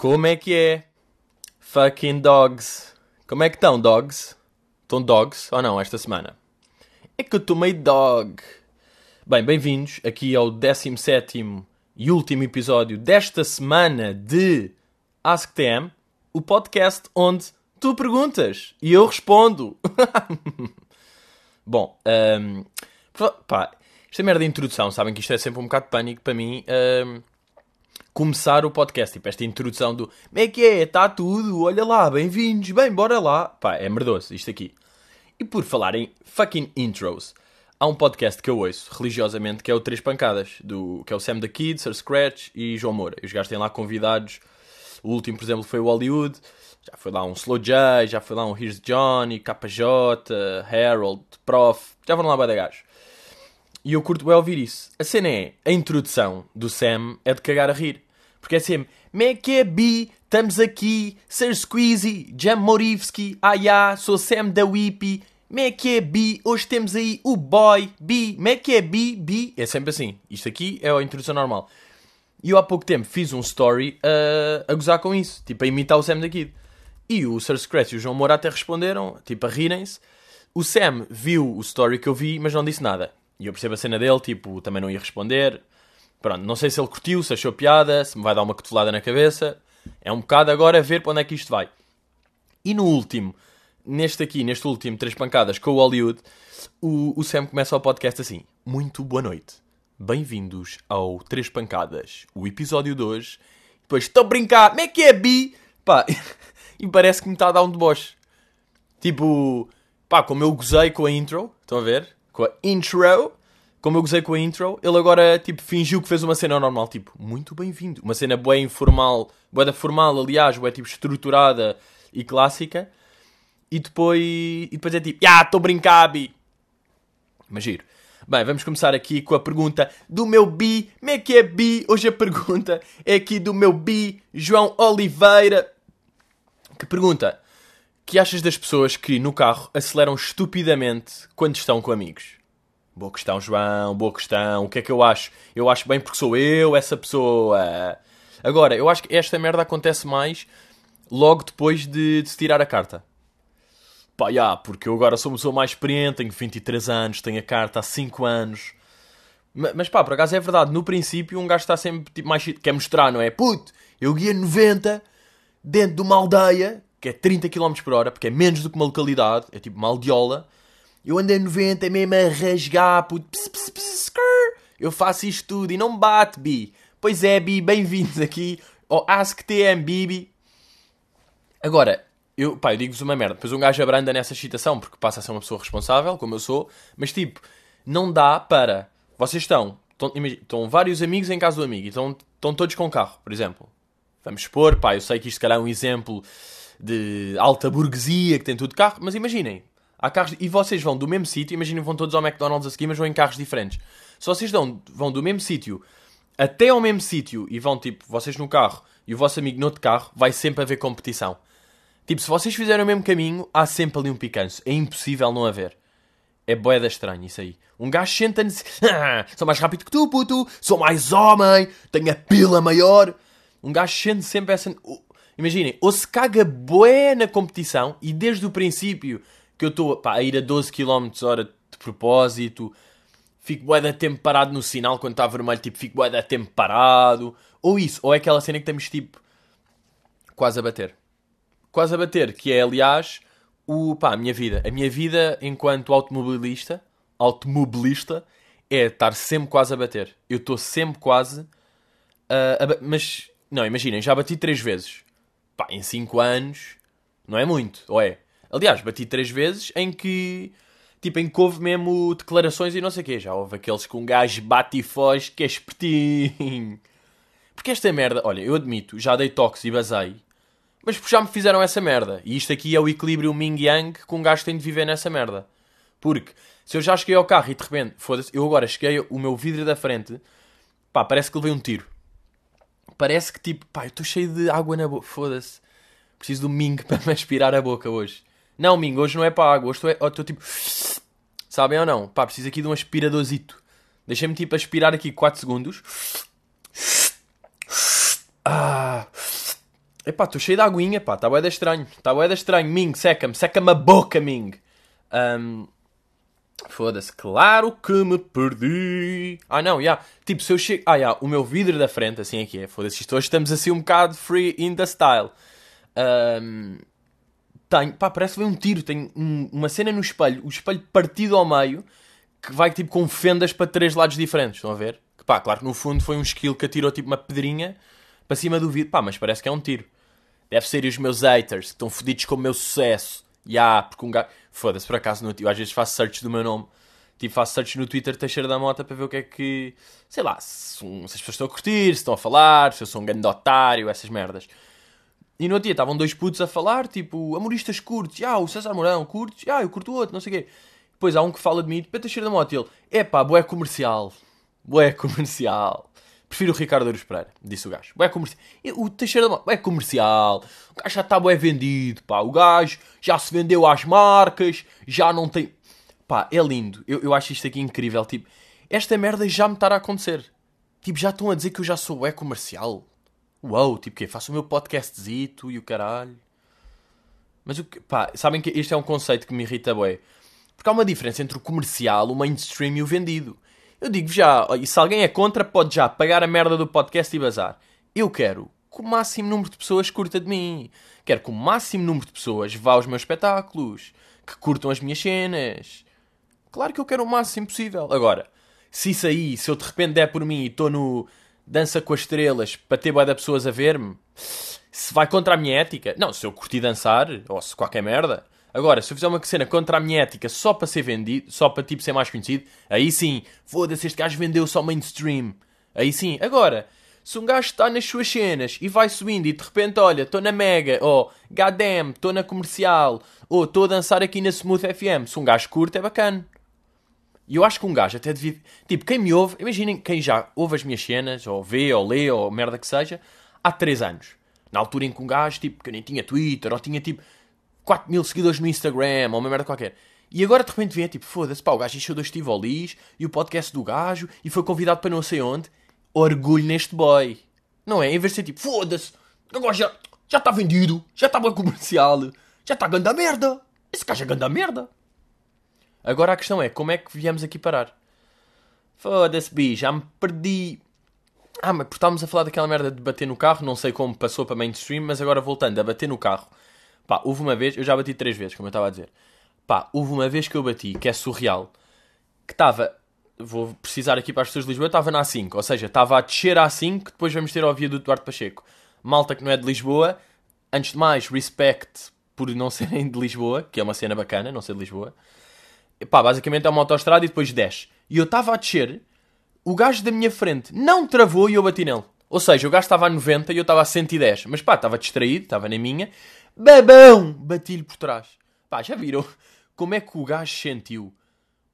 Como é que é? Fucking dogs. Como é que estão, dogs? Estão dogs ou não esta semana? É que eu estou meio dog. Bem, bem-vindos aqui ao 17 e último episódio desta semana de AskTM, o podcast onde tu perguntas e eu respondo. Bom, um, pá, esta merda de introdução, sabem que isto é sempre um bocado de pânico para mim. Um, começar o podcast, tipo, esta introdução do como é que é, está tudo, olha lá, bem-vindos, bem, bora lá. Pá, é merdoso isto aqui. E por falar em fucking intros, há um podcast que eu ouço religiosamente que é o Três Pancadas, do, que é o Sam da Kid, Sir Scratch e João Moura. Os gajos têm lá convidados. O último, por exemplo, foi o Hollywood. Já foi lá um Slow J, já foi lá um Here's Johnny, KJ, Harold, Prof. Já foram lá bem gajos. E eu curto bem ouvir isso. A cena é, a introdução do Sam é de cagar a rir. Porque é sempre, me que é bi, estamos aqui, Sir Squeezy, Jam Morivski, ah ya, sou Sam da Whippy, me que é bi, hoje temos aí o boy, bi, me que é bi, bi. É sempre assim. Isto aqui é a introdução normal. E eu há pouco tempo fiz um story a, a gozar com isso, tipo a imitar o Sam da Kid. E o Sir Scratch e o João Moura até responderam, tipo a rirem-se. O Sam viu o story que eu vi, mas não disse nada. E eu percebo a cena dele, tipo, também não ia responder. Pronto, não sei se ele curtiu, se achou piada, se me vai dar uma cotovelada na cabeça. É um bocado agora ver para onde é que isto vai. E no último, neste aqui, neste último, Três Pancadas com o Hollywood, o, o Sam começa o podcast assim. Muito boa noite. Bem-vindos ao Três Pancadas, o episódio 2. Depois, estou a brincar, como é que é, Bi? Pá, e parece que me está a dar um deboche. Tipo, pá, como eu gozei com a intro, estão a ver? Com a intro, como eu gozei com a intro, ele agora, tipo, fingiu que fez uma cena normal, tipo, muito bem-vindo. Uma cena bem informal, bué da formal, aliás, bué, tipo, estruturada e clássica. E depois, e depois é tipo, ah, estou a brincar, bi. Mas giro. Bem, vamos começar aqui com a pergunta do meu bi. Como é que é bi? Hoje a pergunta é aqui do meu bi, João Oliveira. Que pergunta: que achas das pessoas que no carro aceleram estupidamente quando estão com amigos? Boa questão, João, boa questão. O que é que eu acho? Eu acho bem porque sou eu, essa pessoa. Agora, eu acho que esta merda acontece mais logo depois de, de se tirar a carta. Pá, já, porque eu agora sou uma pessoa mais experiente, tenho 23 anos, tenho a carta há 5 anos. Mas, mas pá, por acaso é verdade, no princípio um gajo está sempre tipo, mais. quer mostrar, não é? Puto, eu guia 90 dentro de uma aldeia que é 30 km por hora, porque é menos do que uma localidade, é tipo Maldiola. Eu ando a 90 mesmo a rasgar, puto, pss, pss, pss, eu faço isto tudo e não me bate, Bi. Pois é, Bi, bem-vindos aqui ao AskTM, Bibi. Agora, eu, pá, eu digo-vos uma merda, depois um gajo abranda nessa excitação, porque passa a ser uma pessoa responsável, como eu sou, mas tipo, não dá para... Vocês estão, estão, estão vários amigos em casa do amigo, e estão, estão todos com carro, por exemplo. Vamos expor, pá, eu sei que isto se calhar é um exemplo de alta burguesia que tem tudo carro, mas imaginem, há carros e vocês vão do mesmo sítio, imaginem vão todos ao McDonald's a seguir, mas vão em carros diferentes. Se vocês dão, vão do mesmo sítio até ao mesmo sítio e vão tipo, vocês no carro e o vosso amigo no outro carro, vai sempre haver competição. Tipo, se vocês fizerem o mesmo caminho, há sempre ali um picanço. É impossível não haver. É boeda estranho isso aí. Um gajo senta-se. sou mais rápido que tu, puto. Sou mais homem. Tenho a pila maior. Um gajo sente sempre essa. Imaginem, ou se caga bué na competição e desde o princípio que eu estou a ir a 12 km hora de propósito, fico bué da tempo parado no sinal quando está vermelho, tipo, fico bué da tempo parado. Ou isso, ou é aquela cena que estamos tipo quase a bater. Quase a bater, que é aliás o, pá, a minha vida. A minha vida enquanto automobilista, automobilista, é estar sempre quase a bater. Eu estou sempre quase uh, a, mas não, imaginem, já bati três vezes pá, em 5 anos não é muito, ou é? Aliás, bati 3 vezes em que, tipo, em que houve mesmo declarações e não sei o quê. Já houve aqueles com um gajo bate e foge que é espertinho. Porque esta merda, olha, eu admito, já dei toques e basei, mas já me fizeram essa merda. E isto aqui é o equilíbrio Ming-Yang que um gajo tem de viver nessa merda. Porque se eu já cheguei ao carro e de repente, foda-se, eu agora cheguei o meu vidro da frente, pá, parece que levei um tiro parece que tipo, pá, eu estou cheio de água na boca, foda-se. Preciso do Ming para me aspirar a boca hoje. Não, Ming, hoje não é para água, hoje estou tipo. Sabem ou não? Pá, preciso aqui de um aspiradorzito. Deixem-me tipo aspirar aqui 4 segundos. Ah. Epá, estou cheio de aguinha, pá, está bué da estranho. Está bué da estranho. Ming, seca-me, seca-me a boca, Ming. Um, Foda-se, claro que me perdi. Ah, não, já. Yeah. Tipo, se eu chego. Ah, já, yeah, o meu vidro da frente, assim é que é. Foda-se, isto hoje estamos assim um bocado free in the style. Um, tenho, pá, parece que veio um tiro. Tenho um, uma cena no espelho, o espelho partido ao meio, que vai tipo com fendas para três lados diferentes. Estão a ver? Que pá, claro que no fundo foi um skill que atirou tipo uma pedrinha para cima do vidro. Pá, mas parece que é um tiro. Deve ser os meus haters que estão fodidos com o meu sucesso. Ya, yeah, porque um gajo. Foda-se, por acaso, no... eu às vezes faço search do meu nome. Tipo, faço search no Twitter Teixeira da Mota para ver o que é que. Sei lá, se, se as pessoas estão a curtir, se estão a falar, se eu sou um grande otário, essas merdas. E no outro dia estavam dois putos a falar, tipo, amoristas curtos, ah, o César Mourão curtes, ah, eu curto o outro, não sei o quê. Depois há um que fala de mim, tipo, Teixeira da Mota, e ele, é pá, boé comercial, boé comercial. Prefiro o Ricardo Aruz Pereira, disse o gajo. Bué comercial. O Teixeira da Mota, é comercial. O gajo já está bué vendido, pá. O gajo já se vendeu às marcas, já não tem... Pá, é lindo. Eu, eu acho isto aqui incrível. Tipo, esta merda já me estará a acontecer. Tipo, já estão a dizer que eu já sou bué comercial. Uau, tipo, que Faço o meu podcastzito e o caralho. Mas o que... Pá, sabem que este é um conceito que me irrita bué. Porque há uma diferença entre o comercial, o mainstream e o vendido. Eu digo já, e se alguém é contra, pode já pagar a merda do podcast e bazar. Eu quero que o máximo número de pessoas curta de mim. Quero que o máximo número de pessoas vá aos meus espetáculos, que curtam as minhas cenas. Claro que eu quero o máximo possível. Agora, se isso aí, se eu de repente der por mim e estou no Dança com as Estrelas para ter boa de pessoas a ver-me, se vai contra a minha ética. Não, se eu curti dançar, ou se qualquer merda, Agora, se eu fizer uma cena contra a minha ética só para ser vendido, só para tipo ser mais conhecido, aí sim, foda-se, este gajo vendeu só mainstream. Aí sim. Agora, se um gajo está nas suas cenas e vai subindo e de repente, olha, estou na Mega, ou goddamn, estou na comercial, ou estou a dançar aqui na Smooth FM, se um gajo curte, é bacana. E eu acho que um gajo até devia. Tipo, quem me ouve, imaginem quem já ouve as minhas cenas, ou vê, ou lê, ou merda que seja, há 3 anos. Na altura em que um gajo, tipo, que nem tinha Twitter, ou tinha tipo 4 mil seguidores no Instagram, ou uma merda qualquer. E agora de repente vem, tipo, foda-se, pá, o gajo encheu dois Tivolis e o podcast do gajo e foi convidado para não sei onde. Orgulho neste boy. Não é? Em vez de ser tipo, foda-se, agora já já está vendido, já está bem comercial, já está ganda merda. Esse gajo é ganda merda. Agora a questão é, como é que viemos aqui parar? Foda-se, bi, já me perdi. Ah, mas porque estávamos a falar daquela merda de bater no carro, não sei como passou para mainstream, mas agora voltando a bater no carro. Pá, houve uma vez, eu já bati três vezes, como eu estava a dizer. Pá, houve uma vez que eu bati, que é surreal, que estava, vou precisar aqui para as pessoas de Lisboa, estava na A5, ou seja, estava a descer a A5, que depois vamos ter ao viaduto Duarte Pacheco. Malta que não é de Lisboa, antes de mais, respect por não serem de Lisboa, que é uma cena bacana, não ser de Lisboa. Pá, basicamente é uma autostrada e depois desce. E eu estava a descer, o gajo da minha frente não travou e eu bati nele. Ou seja, o gajo estava a 90 e eu estava a 110. Mas pá, estava distraído, estava na minha. Babão! Bati-lhe por trás. Pá, já viram como é que o gajo sentiu?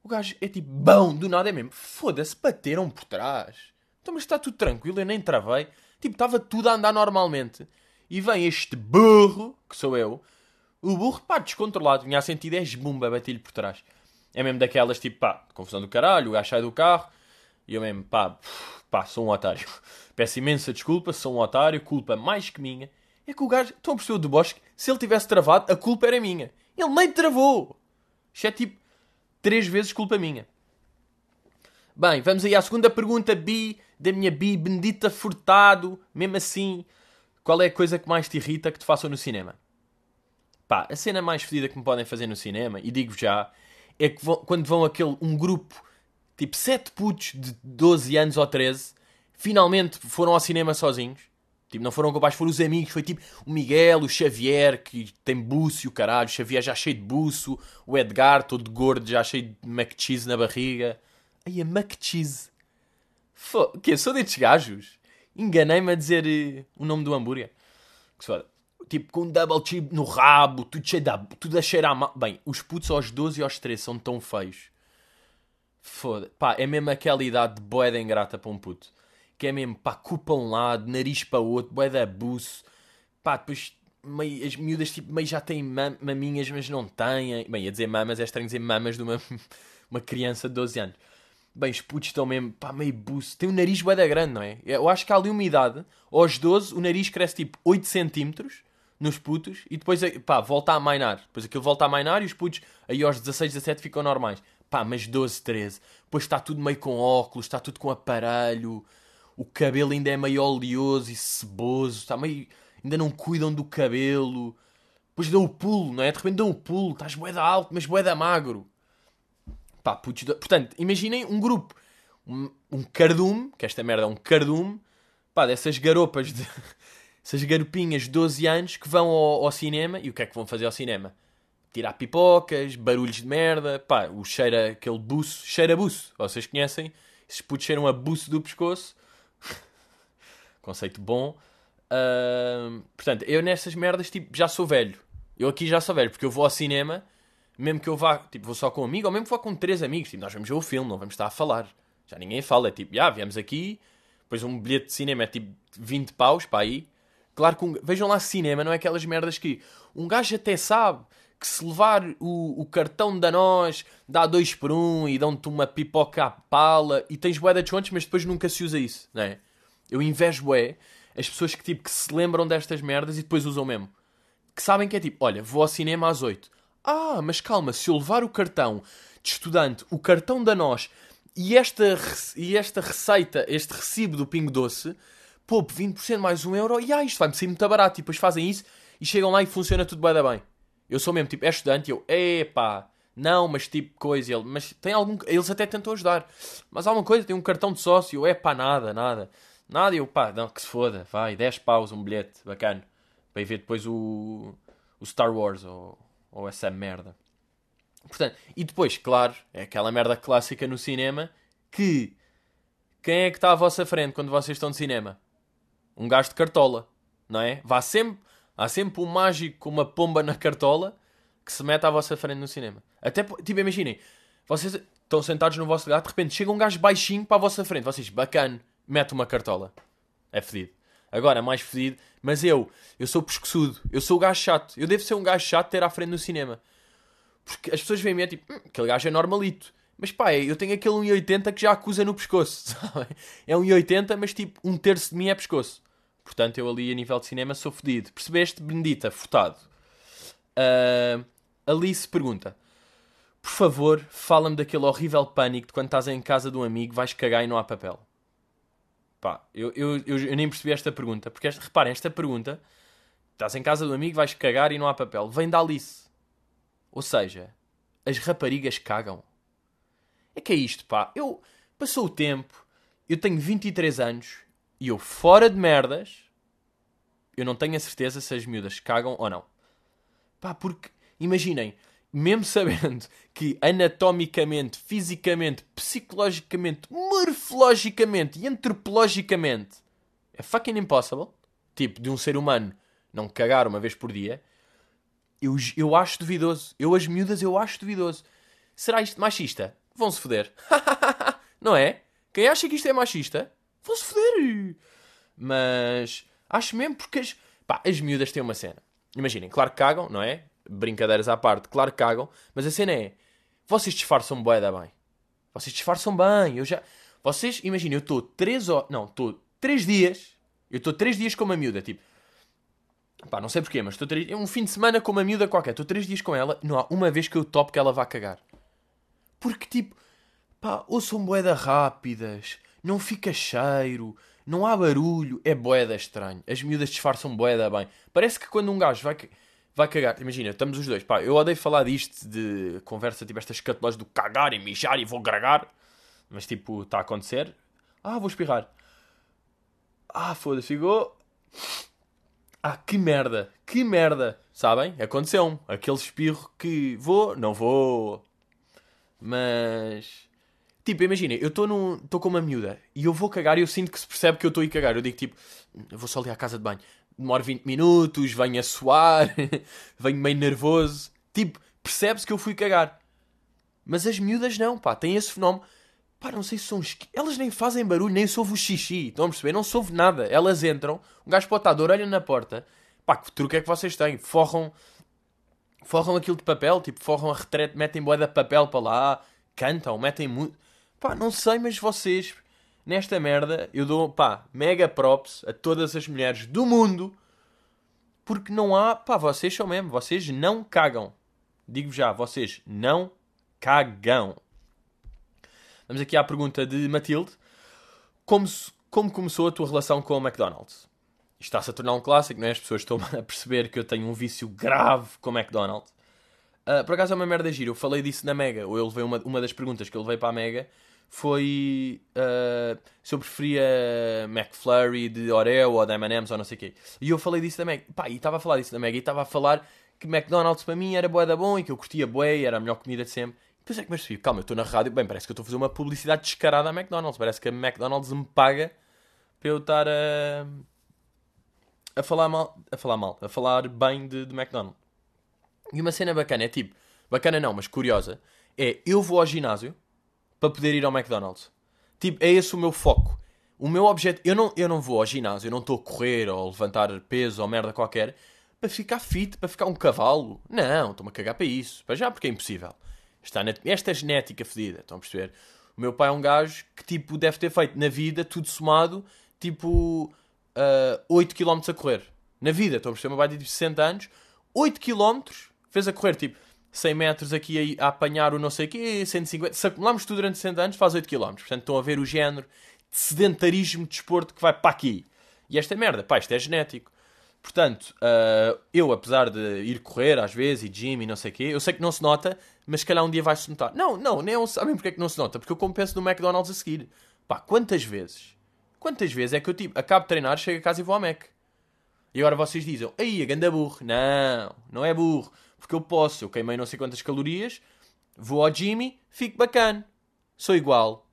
O gajo é tipo, bão, do nada é mesmo. Foda-se, bateram por trás. Então, mas está tudo tranquilo, eu nem travei. Tipo, estava tudo a andar normalmente. E vem este burro, que sou eu. O burro, pá, descontrolado. Vinha a 110, bumba, bati-lhe por trás. É mesmo daquelas, tipo, pá, confusão do caralho, o gajo sai do carro. E eu mesmo, pá, pá, sou um otário. Peço imensa desculpa, sou um otário, culpa mais que minha é que o gajo, estão a perceber o Bosque? Se ele tivesse travado, a culpa era minha. Ele nem travou. Isto é tipo, três vezes culpa minha. Bem, vamos aí à segunda pergunta, Bi, da minha Bi, Bendita Furtado. Mesmo assim, qual é a coisa que mais te irrita que te façam no cinema? Pá, a cena mais fedida que me podem fazer no cinema, e digo já, é que vão, quando vão aquele, um grupo, tipo sete putos de 12 anos ou 13, finalmente foram ao cinema sozinhos Tipo, não foram capazes, foram os amigos. Foi tipo o Miguel, o Xavier, que tem buço e o caralho. O Xavier já cheio de buço. O Edgar, todo gordo, já cheio de mac cheese na barriga. Aí a mac cheese. O quê? Sou destes gajos? Enganei-me a dizer uh, o nome do hambúrguer. Que se. Tipo, com double chip no rabo, tudo cheio de... Tudo a cheirar mal. Bem, os putos aos 12 e aos 13 são tão feios. Foda. Pá, é mesmo aquela idade de boeda ingrata para um puto que é mesmo, pá, cu para um lado, nariz para outro, bué da buço, pá, depois meio, as miúdas tipo, meio já têm mam maminhas, mas não têm, bem, a dizer mamas é estranho dizer mamas de uma, uma criança de 12 anos, Bem, os putos estão mesmo, pá, meio buço. Tem o nariz bué da grande, não é? Eu acho que há ali uma idade. Aos 12, o nariz cresce tipo 8 centímetros nos putos e depois, pá, volta a mainar. Depois aquilo volta a mainar e os putos aí aos 16, 17 ficam normais. Pá, mas 12, 13. Depois está tudo meio com óculos, está tudo com aparelho. O cabelo ainda é meio oleoso e ceboso. Está meio... Ainda não cuidam do cabelo. Depois dão o pulo, não é? De repente dão o pulo. Estás boeda alto, mas boeda magro. Pá, putos... De... Portanto, imaginem um grupo. Um, um cardume, que esta merda é um cardume. Pá, dessas garopas de... Essas garopinhas de 12 anos que vão ao, ao cinema. E o que é que vão fazer ao cinema? tirar pipocas, barulhos de merda, pá, o cheiro, aquele buço, cheira buço, vocês conhecem? Esses putos cheiram a buço do pescoço. Conceito bom. Uh, portanto, eu nessas merdas, tipo, já sou velho. Eu aqui já sou velho, porque eu vou ao cinema, mesmo que eu vá, tipo, vou só com um amigo, ou mesmo que vou com três amigos, tipo, nós vamos ver o filme, não vamos estar a falar. Já ninguém fala, é tipo, já, viemos aqui, depois um bilhete de cinema é tipo 20 paus para aí. Claro que, um, vejam lá, cinema não é aquelas merdas que um gajo até sabe que se levar o, o cartão da nós dá dois por um e dão-te uma pipoca à pala e tens bué de descontos, mas depois nunca se usa isso, não é? Eu invejo bué as pessoas que tipo que se lembram destas merdas e depois usam mesmo. Que sabem que é tipo, olha, vou ao cinema às 8. Ah, mas calma, se eu levar o cartão de estudante, o cartão da nós e esta, e esta receita, este recibo do Pingo Doce, poupo 20% mais um euro e ah, isto vai-me sair muito barato. E depois fazem isso e chegam lá e funciona tudo bem, bem. Eu sou mesmo, tipo, é estudante eu, epá, não, mas tipo coisa, ele, mas tem algum, eles até tentam ajudar, mas alguma coisa, tem um cartão de sócio, é pá, nada, nada, nada, eu pá, não, que se foda, vai, 10 paus, um bilhete, bacana, para ir ver depois o, o Star Wars ou, ou essa merda. Portanto, e depois, claro, é aquela merda clássica no cinema que quem é que está à vossa frente quando vocês estão de cinema? Um gajo de cartola, não é? Vá sempre Há sempre um mágico com uma pomba na cartola que se mete à vossa frente no cinema. Até, tipo, imaginem, vocês estão sentados no vosso lugar, de repente chega um gajo baixinho para a vossa frente. Vocês, bacana, mete uma cartola. É fedido. Agora, mais fedido, mas eu, eu sou pescoçudo, eu sou o gajo chato. Eu devo ser um gajo chato ter à frente no cinema. Porque as pessoas veem-me é tipo, hum, aquele gajo é normalito. Mas pá, eu tenho aquele 1,80 que já acusa no pescoço, sabe? É 1,80, mas tipo, um terço de mim é pescoço. Portanto, eu ali a nível de cinema sou fedido. Percebeste, Benedita? Furtado. Uh, Alice pergunta: Por favor, fala-me daquele horrível pânico de quando estás em casa de um amigo, vais cagar e não há papel. Pá, eu, eu, eu, eu nem percebi esta pergunta. Porque, esta, reparem, esta pergunta: Estás em casa do amigo, vais cagar e não há papel. Vem da Alice. Ou seja, as raparigas cagam. É que é isto, pá. Eu. Passou o tempo, eu tenho 23 anos e eu, fora de merdas, eu não tenho a certeza se as miúdas cagam ou não. Pá, porque, imaginem, mesmo sabendo que anatomicamente, fisicamente, psicologicamente, morfologicamente e antropologicamente é fucking impossible, tipo, de um ser humano não cagar uma vez por dia, eu, eu acho duvidoso. Eu, as miúdas, eu acho duvidoso. Será isto machista? Vão-se foder. não é? Quem acha que isto é machista Vão-se foder. Mas acho mesmo porque as, pá, as miúdas têm uma cena. Imaginem, claro que cagam, não é? Brincadeiras à parte, claro que cagam. Mas a cena é: vocês disfarçam bué da bem. Vocês disfarçam bem. Eu já. Vocês, imaginem, eu estou 3 horas. Não, estou 3 dias. Eu estou 3 dias com uma miúda, tipo. Pá, não sei porquê, mas estou três... é um fim de semana com uma miúda qualquer. Estou 3 dias com ela. Não há uma vez que eu topo que ela vá cagar. Porque, tipo, pá, ou são boeda rápidas, não fica cheiro, não há barulho, é boeda estranho. As miúdas disfarçam boeda bem. Parece que quando um gajo vai, vai cagar, imagina, estamos os dois, pá, eu odeio falar disto de conversa, tipo estas catológicas do cagar e mijar e vou gragar, mas tipo, está a acontecer. Ah, vou espirrar. Ah, foda-se, ficou. Ah, que merda, que merda, sabem? Aconteceu-me. Aquele espirro que vou, não vou. Mas Tipo, imagina, eu estou com uma miúda e eu vou cagar e eu sinto que se percebe que eu estou a cagar. Eu digo tipo, eu vou só ali à casa de banho. Demoro 20 minutos, venho a suar, venho meio nervoso. Tipo, percebe-se que eu fui cagar. Mas as miúdas não, pá, têm esse fenómeno. Pá, não sei se são. Elas nem fazem barulho, nem soube o xixi. Estão a perceber? Não soube nada. Elas entram, um gajo pode estar de orelha na porta. Pá, que truque é que vocês têm? Forram. Forram aquilo de papel, tipo, forram a retrete, metem boeda de papel para lá, cantam, metem Pá, não sei, mas vocês, nesta merda, eu dou, pá, mega props a todas as mulheres do mundo. Porque não há, pá, vocês são mesmo, vocês não cagam. Digo já, vocês não cagam. Vamos aqui à pergunta de Matilde. Como, como começou a tua relação com o McDonald's? Está-se a tornar um clássico, não é? As pessoas estão a perceber que eu tenho um vício grave com o McDonald's. Uh, por acaso é uma merda giro. Eu falei disso na Mega. Ou eu levei uma, uma das perguntas que eu levei para a Mega foi uh, se eu preferia McFlurry de Oreo ou de M&M's ou não sei o quê. E eu falei disso da Mega. Pá, e estava a falar disso da Mega e estava a falar que McDonald's para mim era boa da bom e que eu curtia bué era a melhor comida de sempre. Depois é que me percebi, calma, eu estou na rádio, bem, parece que eu estou a fazer uma publicidade descarada à McDonald's. Parece que a McDonald's me paga para eu estar a, a falar mal, a falar mal, a falar bem de, de McDonald's. E uma cena bacana é tipo, bacana não, mas curiosa, é eu vou ao ginásio para poder ir ao McDonald's. Tipo, é esse o meu foco. O meu objeto, eu não, eu não vou ao ginásio, eu não estou a correr ou levantar peso ou merda qualquer para ficar fit, para ficar um cavalo. Não, estou-me a cagar para isso. Para já, porque é impossível. Está na, esta é genética fedida, estão a perceber? O meu pai é um gajo que, tipo, deve ter feito na vida, tudo somado, tipo, uh, 8 km a correr. Na vida, estão a perceber? O meu pai tem tipo 60 anos, 8 km fez a correr, tipo, 100 metros aqui a, apanhar o não sei o quê, 150. Se acumularmos tudo durante 60 anos, faz 8 km. Portanto, estão a ver o género de sedentarismo de desporto que vai para aqui. E esta é merda, pá, isto é genético. Portanto, uh, eu, apesar de ir correr às vezes e gym e não sei o quê, eu sei que não se nota, mas se calhar um dia vai-se notar. Não, não, nem é sabem porque é que não se nota? Porque eu compenso no McDonald's a seguir. Pá, quantas vezes? Quantas vezes é que eu tipo, acabo de treinar, chego a casa e vou ao Mac? E agora vocês dizem, aí, a ganda burro. Não, não é burro. Porque eu posso, eu queimei não sei quantas calorias, vou ao Jimmy, fico bacana. Sou igual.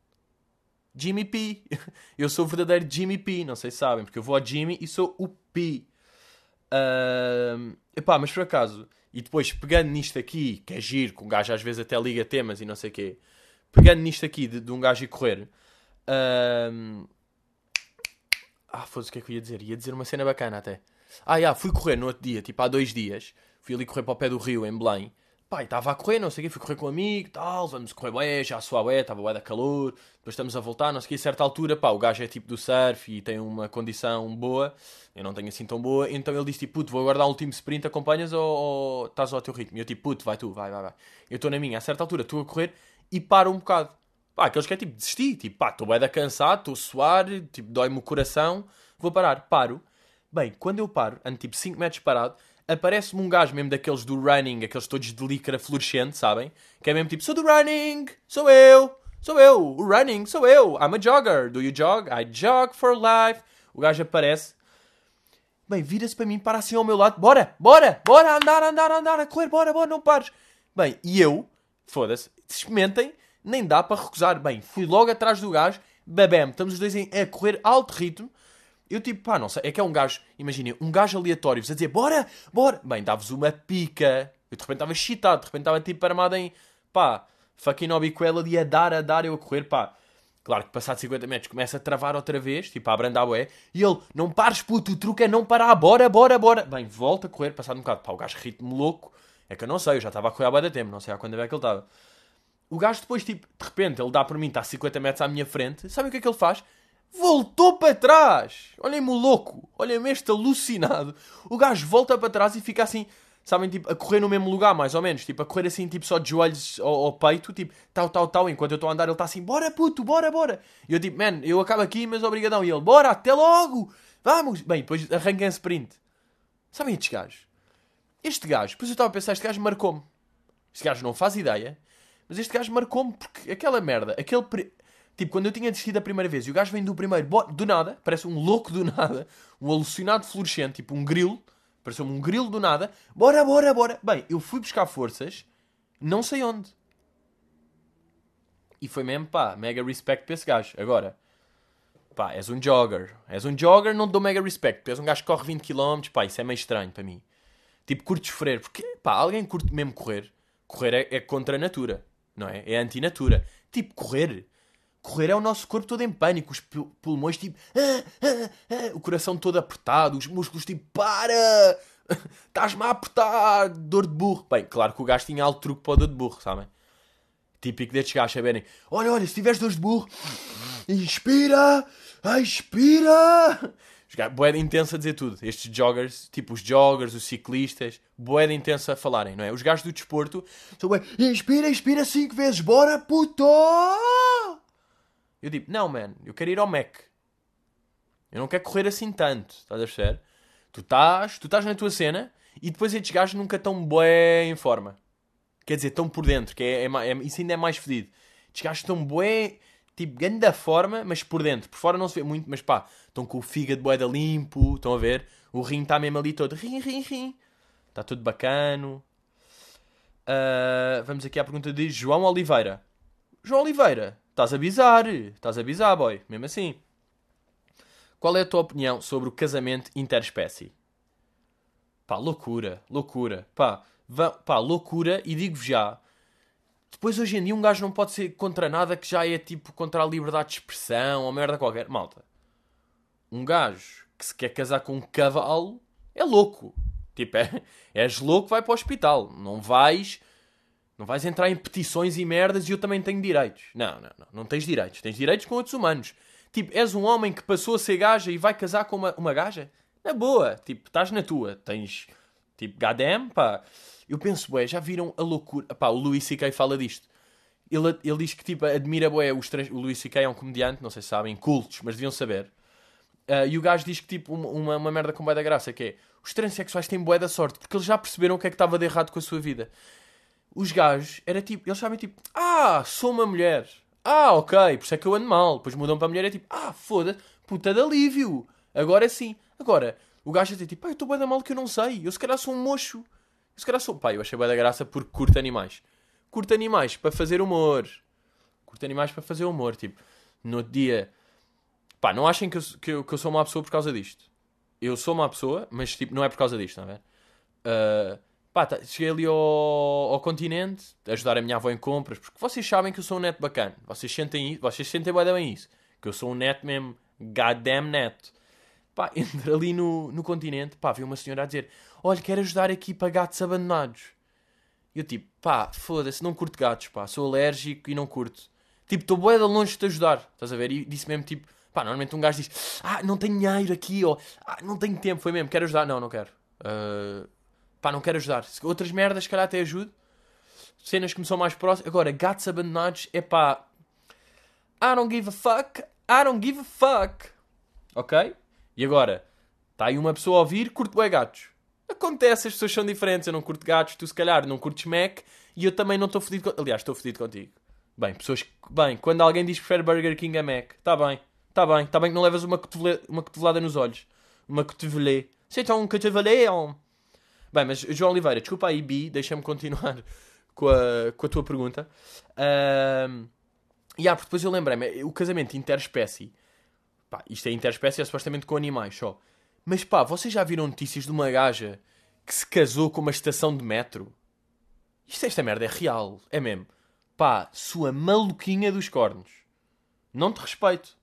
Jimmy P. Eu sou o verdadeiro Jimmy P, não sei se sabem, porque eu vou ao Jimmy e sou o P. Uh, epá, mas por acaso, e depois pegando nisto aqui, que é giro, que um gajo às vezes até liga temas e não sei o quê, pegando nisto aqui de, de um gajo ir correr, uh, ah, foda-se o que é que eu ia dizer? Ia dizer uma cena bacana até. Ah, já, fui correr no outro dia, tipo há dois dias, fui ali correr para o pé do rio, em Belém, Pá, estava a correr, não sei o quê, fui correr com um amigo, tal, vamos correr bué, já suar bué, estava bué da calor, depois estamos a voltar, não sei o quê, a certa altura, pá, o gajo é tipo do surf e tem uma condição boa, eu não tenho assim tão boa, então ele disse tipo, puto, vou aguardar o último sprint, acompanhas ou, ou estás ao teu ritmo? E eu tipo, puto, vai tu, vai, vai, vai. Eu estou na minha, a certa altura estou a correr e paro um bocado. Pá, aqueles que é tipo, desisti, tipo, pá, estou bué da cansado, estou a suar, tipo, dói-me o coração, vou parar, paro. Bem, quando eu paro, ando tipo 5 metros parado, aparece-me um gajo mesmo daqueles do running, aqueles todos de licra fluorescente, sabem? Que é mesmo tipo, sou do running, sou eu, sou eu, o running, sou eu, I'm a jogger, do you jog? I jog for life. O gajo aparece, bem, vira-se para mim, para assim ao meu lado, bora, bora, bora, andar, andar, andar, a correr, bora, bora, não pares. Bem, e eu, foda-se, experimentem, nem dá para recusar. Bem, fui logo atrás do gajo, babem, estamos os dois a correr alto ritmo, eu tipo, pá, não sei, é que é um gajo, imaginem, um gajo aleatório, a dizer, bora, bora, bem, dá-vos uma pica. Eu de repente estava excitado, de repente estava tipo armado em, pá, fucking obiquela ali a dar, a dar, eu a correr, pá. Claro que passado 50 metros começa a travar outra vez, tipo a abrandar bué, e ele, não pares puto, o truque é não parar, bora, bora, bora. Bem, volta a correr, passado um bocado, pá, o gajo ritmo louco, é que eu não sei, eu já estava a correr há bastante tempo, não sei há quando é que ele estava. O gajo depois, tipo, de repente, ele dá por mim, está a 50 metros à minha frente, sabe o que é que ele faz? Voltou para trás. Olhem-me o louco. Olhem-me este alucinado. O gajo volta para trás e fica assim, sabem, tipo, a correr no mesmo lugar, mais ou menos. Tipo, a correr assim, tipo, só de joelhos ao, ao peito, tipo, tal, tal, tal. Enquanto eu estou a andar, ele está assim, bora puto, bora, bora. E eu tipo, man, eu acabo aqui, mas obrigadão. E ele, bora, até logo. Vamos. Bem, depois arranca em sprint. Sabem estes gajos? Este gajo, depois eu estava a pensar, este gajo marcou-me. Este gajo não faz ideia, mas este gajo marcou-me porque aquela merda, aquele... Pre... Tipo, quando eu tinha desistido a primeira vez e o gajo vem do primeiro, do nada, parece um louco do nada, um alucinado fluorescente, tipo um grilo, pareceu-me um grilo do nada, bora, bora, bora. Bem, eu fui buscar forças, não sei onde. E foi mesmo, pá, mega respect para esse gajo. Agora, pá, és um jogger. És um jogger, não te dou mega respect. Tu és um gajo que corre 20km, pá, isso é meio estranho para mim. Tipo, curtes sofrer. Porque, pá, alguém curte mesmo correr. Correr é, é contra a natura, não é? É anti-natura. Tipo, correr correr é o nosso corpo todo em pânico, os pulmões tipo. Ah, ah, ah, o coração todo apertado, os músculos tipo. Para! Estás-me a apertar! Dor de burro. Bem, claro que o gajo tinha alto truque para o dor de burro, sabem? Típico destes gajos saberem: olha, olha, se tiveres dores de burro, inspira, expira. Boeda intensa a dizer tudo. Estes joggers, tipo os joggers, os ciclistas, boeda intensa a falarem, não é? Os gajos do desporto são bué, inspira, inspira cinco vezes, bora puto! Eu digo, não, man, eu quero ir ao Mac. Eu não quero correr assim tanto, estás a perceber? Tu estás, tu estás na tua cena e depois estes gajos nunca estão bué em forma. Quer dizer, estão por dentro, que é, é, é, isso ainda é mais fedido. Estes gajos estão bué, tipo, grande da forma, mas por dentro. Por fora não se vê muito, mas pá, estão com o fígado boeda limpo, estão a ver? O rim está mesmo ali todo, rim, rim, rim. Está tudo bacano. Uh, vamos aqui à pergunta de João Oliveira. João Oliveira, estás a bizar, estás a bizar, boy, mesmo assim. Qual é a tua opinião sobre o casamento interespécie? Pá, loucura, loucura. Pá, pá loucura, e digo-vos já, depois, hoje em dia, um gajo não pode ser contra nada que já é tipo contra a liberdade de expressão ou merda qualquer. Malta, um gajo que se quer casar com um cavalo é louco. Tipo, é, és louco, vai para o hospital. Não vais. Não vais entrar em petições e merdas e eu também tenho direitos. Não, não, não. Não tens direitos. Tens direitos com outros humanos. Tipo, és um homem que passou a ser gaja e vai casar com uma, uma gaja? Na boa. Tipo, estás na tua. Tens. Tipo, goddamn, pá. Eu penso, ué, já viram a loucura? Pá, o Louis C.K. fala disto. Ele, ele diz que, tipo, admira, ué, os trans... O Louis C.K. é um comediante, não sei se sabem, cultos, mas deviam saber. Uh, e o gajo diz que, tipo, uma, uma merda com bué da graça, que é... Os transexuais têm bué da sorte, porque eles já perceberam o que é que estava de errado com a sua vida. Os gajos, era tipo... Eles sabem, tipo... Ah, sou uma mulher. Ah, ok, por isso é que eu ando mal. Depois mudam para a mulher, é tipo... Ah, foda-se, puta de alívio. Agora sim. Agora, o gajo é tipo... Ah, eu estou bué da mal que eu não sei. Eu se calhar sou um mocho. Se calhar sou. Pá, eu achei bem da graça porque curto animais. Curto animais para fazer humor. Curto animais para fazer humor. Tipo, no outro dia. Pá, não achem que eu, que, eu, que eu sou uma pessoa por causa disto. Eu sou uma pessoa, mas tipo, não é por causa disto, não é? Uh, pá, tá, cheguei ali ao, ao continente, ajudar a minha avó em compras, porque vocês sabem que eu sou um neto bacana. Vocês sentem isso, vocês sentem bem isso. Que eu sou um neto mesmo, goddamn neto. Pá, entra ali no, no continente, pá, vi uma senhora a dizer: Olha, quero ajudar aqui para gatos abandonados. E eu tipo, pá, foda-se, não curto gatos, pá, sou alérgico e não curto. Tipo, estou bué de longe de te ajudar, estás a ver? E disse mesmo tipo, pá, normalmente um gajo diz: Ah, não tenho dinheiro aqui, ou ah, não tenho tempo, foi mesmo, quero ajudar. Não, não quero. Uh, pá, não quero ajudar. Outras merdas, se calhar até ajudo. Cenas que me são mais próximas. Agora, gatos abandonados, é pá. I don't give a fuck. I don't give a fuck. Ok? E agora, está aí uma pessoa a ouvir, curto bem gatos. Acontece, as pessoas são diferentes. Eu não curto gatos, tu se calhar não curtes Mac e eu também não estou fodido contigo. Aliás, estou fodido contigo. Bem, pessoas. Bem, quando alguém diz que prefere Burger King a Mac, está bem, está bem, está bem que não levas uma, uma cotovelada nos olhos. Uma cotovelê. C'est um cotovelé, um... Bem, mas João Oliveira, desculpa aí, Bi, deixa-me continuar com a, com a tua pergunta. E ah, porque depois eu lembrei-me, o casamento interespécie Pá, isto é interespécie, é supostamente com animais só. Mas pá, vocês já viram notícias de uma gaja que se casou com uma estação de metro? Isto, esta merda é real, é mesmo. Pá, sua maluquinha dos cornos. Não te respeito.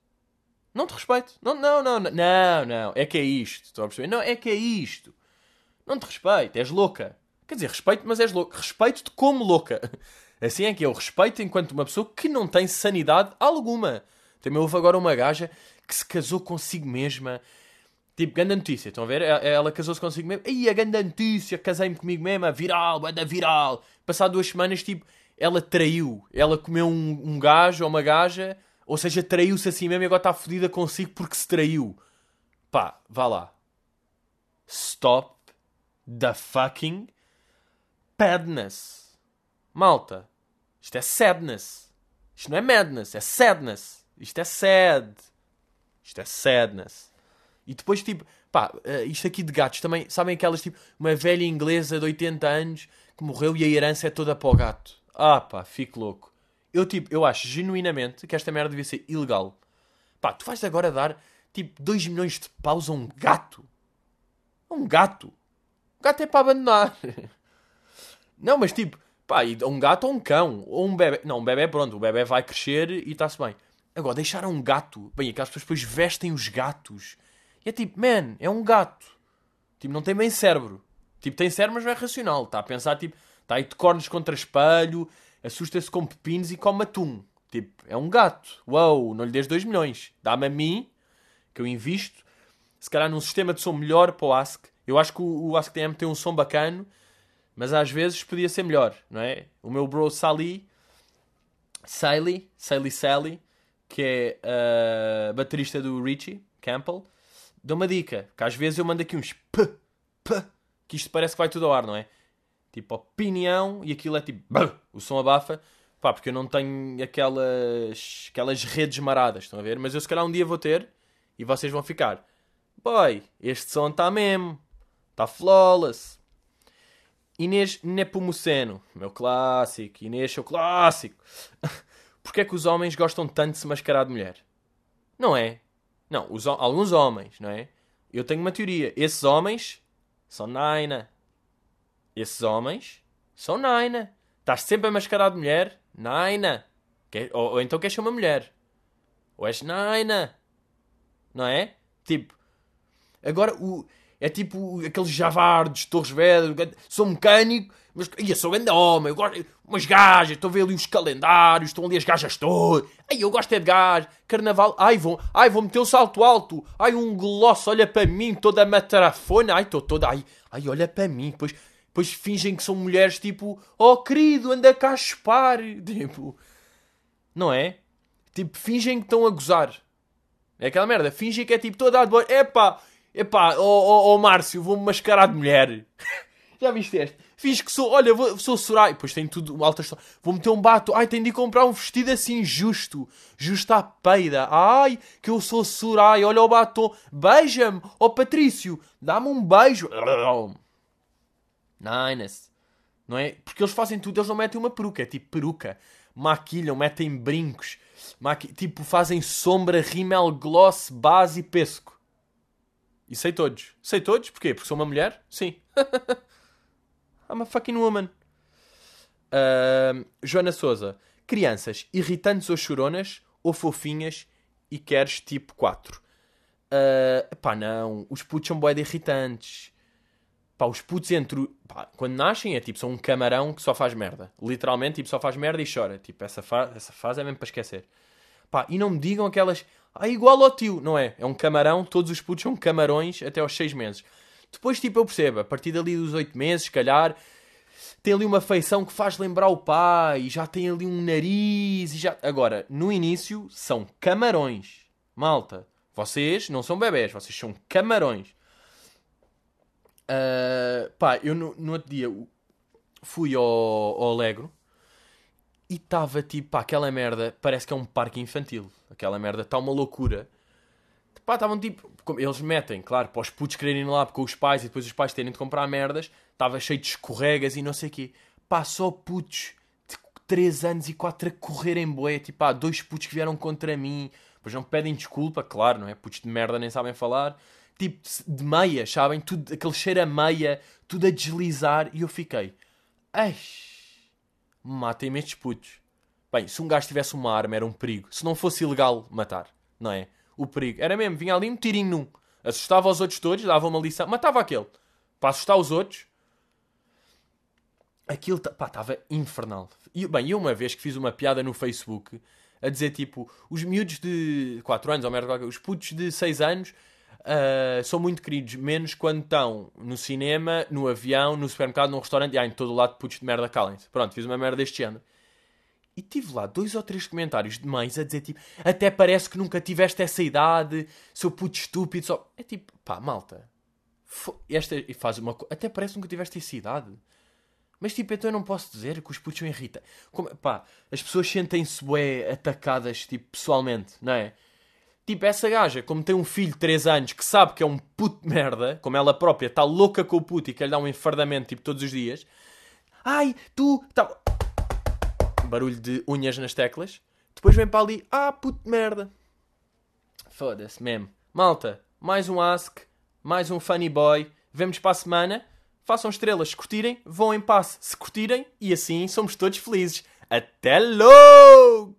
Não te respeito. Não, não, não, não, não. É que é isto. Estão a perceber? Não, é que é isto. Não te respeito. És louca. Quer dizer, respeito, mas és louca. Respeito-te como louca. Assim é que eu respeito enquanto uma pessoa que não tem sanidade alguma. Também houve agora uma gaja que se casou consigo mesma. Tipo, grande notícia, estão a ver? Ela casou-se consigo mesma. Aí, a grande notícia, casei-me comigo mesma, viral, banda viral. Passado duas semanas, tipo, ela traiu. Ela comeu um, um gajo ou uma gaja, ou seja, traiu-se assim mesmo e agora está fodida consigo porque se traiu. Pá, vá lá. Stop the fucking padness. Malta, isto é sadness. Isto não é madness, é sadness. Isto é sad. Isto é sadness. E depois, tipo, pá, uh, isto aqui de gatos também, sabem aquelas, tipo, uma velha inglesa de 80 anos que morreu e a herança é toda para o gato. Ah, pá, fico louco. Eu, tipo, eu acho genuinamente que esta merda devia ser ilegal. Pá, tu vais agora dar, tipo, 2 milhões de paus a um gato? A um gato? Um gato é para abandonar. Não, mas tipo, pá, um gato ou um cão, ou um bebê. Não, um bebê, pronto, o bebê vai crescer e está-se bem. Agora, deixar um gato. Bem, aquelas pessoas depois vestem os gatos. E é tipo, man, é um gato. Tipo, não tem bem cérebro. Tipo, tem cérebro, mas não é racional. Está a pensar, tipo, está aí de cornos contra espelho, assusta-se com pepinos e come atum. Tipo, é um gato. Uau, não lhe des 2 milhões. Dá-me a mim, que eu invisto, se calhar num sistema de som melhor para o Ask. Eu acho que o, Ask TM tem um som bacano, mas às vezes podia ser melhor, não é? O meu bro Sally, Sally, Sally Sally, que é a baterista do Richie Campbell, deu uma dica, que às vezes eu mando aqui uns p, p, que isto parece que vai tudo ao ar, não é? Tipo, opinião, e aquilo é tipo, o som abafa, pá, porque eu não tenho aquelas, aquelas redes maradas, estão a ver? Mas eu se calhar um dia vou ter, e vocês vão ficar, boy, este som está mesmo, está flawless. Inês Nepomuceno, meu clássico, Inês, seu clássico. Porquê é que os homens gostam tanto de se mascarar de mulher? Não é? Não, os, alguns homens, não é? Eu tenho uma teoria. Esses homens são naina. Esses homens são naina. Estás sempre a mascarar de mulher? Naina. Ou, ou então queres ser uma mulher. Ou és naina. Não é? Tipo. Agora, o, é tipo aqueles javardos, torres vedras. Sou mecânico, mas ia, sou grande homem. Eu gosto, umas gajas, estou a ver ali os calendários, estão ali as gajas todas. Ai, eu gosto é de gajas. Carnaval, ai, vão, ai, vou meter um salto alto. Ai, um gloss, olha para mim, toda matarafona. Ai, estou toda, ai, ai, olha para mim. Depois, depois fingem que são mulheres tipo, oh querido, anda cá a chupar. Tipo, não é? Tipo, fingem que estão a gozar. É aquela merda, fingem que é tipo toda a boa. Epá, epá, ó oh, oh, oh, Márcio, vou-me mascarar de mulher. Já viste este? Fiz que sou, olha, vou, sou Soraya. Pois tem tudo, alta história. Vou meter um bato. Ai, tenho de comprar um vestido assim justo. Justo à peida. Ai, que eu sou Soraya. Olha o batom. Beija-me. Ó oh, Patrício, dá-me um beijo. Nice. Não é? Porque eles fazem tudo, eles não metem uma peruca. É tipo peruca. Maquilham, metem brincos. Maqui... Tipo, fazem sombra, rímel, gloss, base e pesco. E sei todos. Sei todos? Porquê? Porque sou uma mulher? Sim. I'm a fucking woman. Uh, Joana Souza. Crianças irritantes ou choronas ou fofinhas e queres tipo 4. Uh, pá, não. Os putos são de irritantes. Pá, os putos entre... Pá, quando nascem é tipo, são um camarão que só faz merda. Literalmente, tipo, só faz merda e chora. Tipo, essa, fa essa fase é mesmo para esquecer. Pá, e não me digam aquelas... Ah, igual ao tio. Não é. É um camarão. Todos os putos são camarões até aos 6 meses. Depois, tipo, eu percebo, a partir dali dos 8 meses, se calhar, tem ali uma feição que faz lembrar o pai, já tem ali um nariz e já. Agora, no início, são camarões. Malta, vocês não são bebés, vocês são camarões. Uh, pá, eu no, no, outro dia fui ao, ao Alegro e estava tipo, pá, aquela merda, parece que é um parque infantil. Aquela merda está uma loucura. Pá, estavam tipo. Eles metem, claro, para os putos quererem ir lá com os pais e depois os pais terem de comprar merdas. Estava cheio de escorregas e não sei o quê. Pá, só putos de 3 anos e 4 a correrem boé. Tipo, pá, dois putos que vieram contra mim. Pois não pedem desculpa, claro, não é? Putos de merda nem sabem falar. Tipo, de meia, sabem? Tudo, aquele cheiro a meia, tudo a deslizar. E eu fiquei. Ai, matem-me estes putos. Bem, se um gajo tivesse uma arma era um perigo. Se não fosse ilegal matar, não é? o perigo. Era mesmo, vinha ali um tirinho num. Assustava os outros todos, dava uma lição, matava aquele. Para assustar os outros. Aquilo, estava infernal. E, bem, eu uma vez que fiz uma piada no Facebook a dizer tipo, os miúdos de 4 anos, ou merda, os putos de 6 anos uh, são muito queridos, menos quando estão no cinema, no avião, no supermercado, num restaurante, e ah, em todo o lado putos de merda calem-se. Pronto, fiz uma merda deste género. E tive lá dois ou três comentários de mães a dizer tipo, até parece que nunca tiveste essa idade, seu puto estúpido, só. É tipo, pá, malta. Esta faz uma Até parece que nunca tiveste essa idade. Mas tipo, então eu não posso dizer que os putos são irritam. Como, pá, as pessoas sentem-se bué atacadas, tipo, pessoalmente, não é? Tipo, essa gaja, como tem um filho de 3 anos que sabe que é um puto merda, como ela própria está louca com o puto e que lhe dá um enfardamento, tipo, todos os dias. Ai, tu. Tá barulho de unhas nas teclas. Depois vem para ali, ah, puto merda. Foda-se mesmo. Malta, mais um Ask, mais um Funny Boy. Vemos para a semana. Façam estrelas se curtirem, vão em passe se curtirem e assim somos todos felizes. Até logo!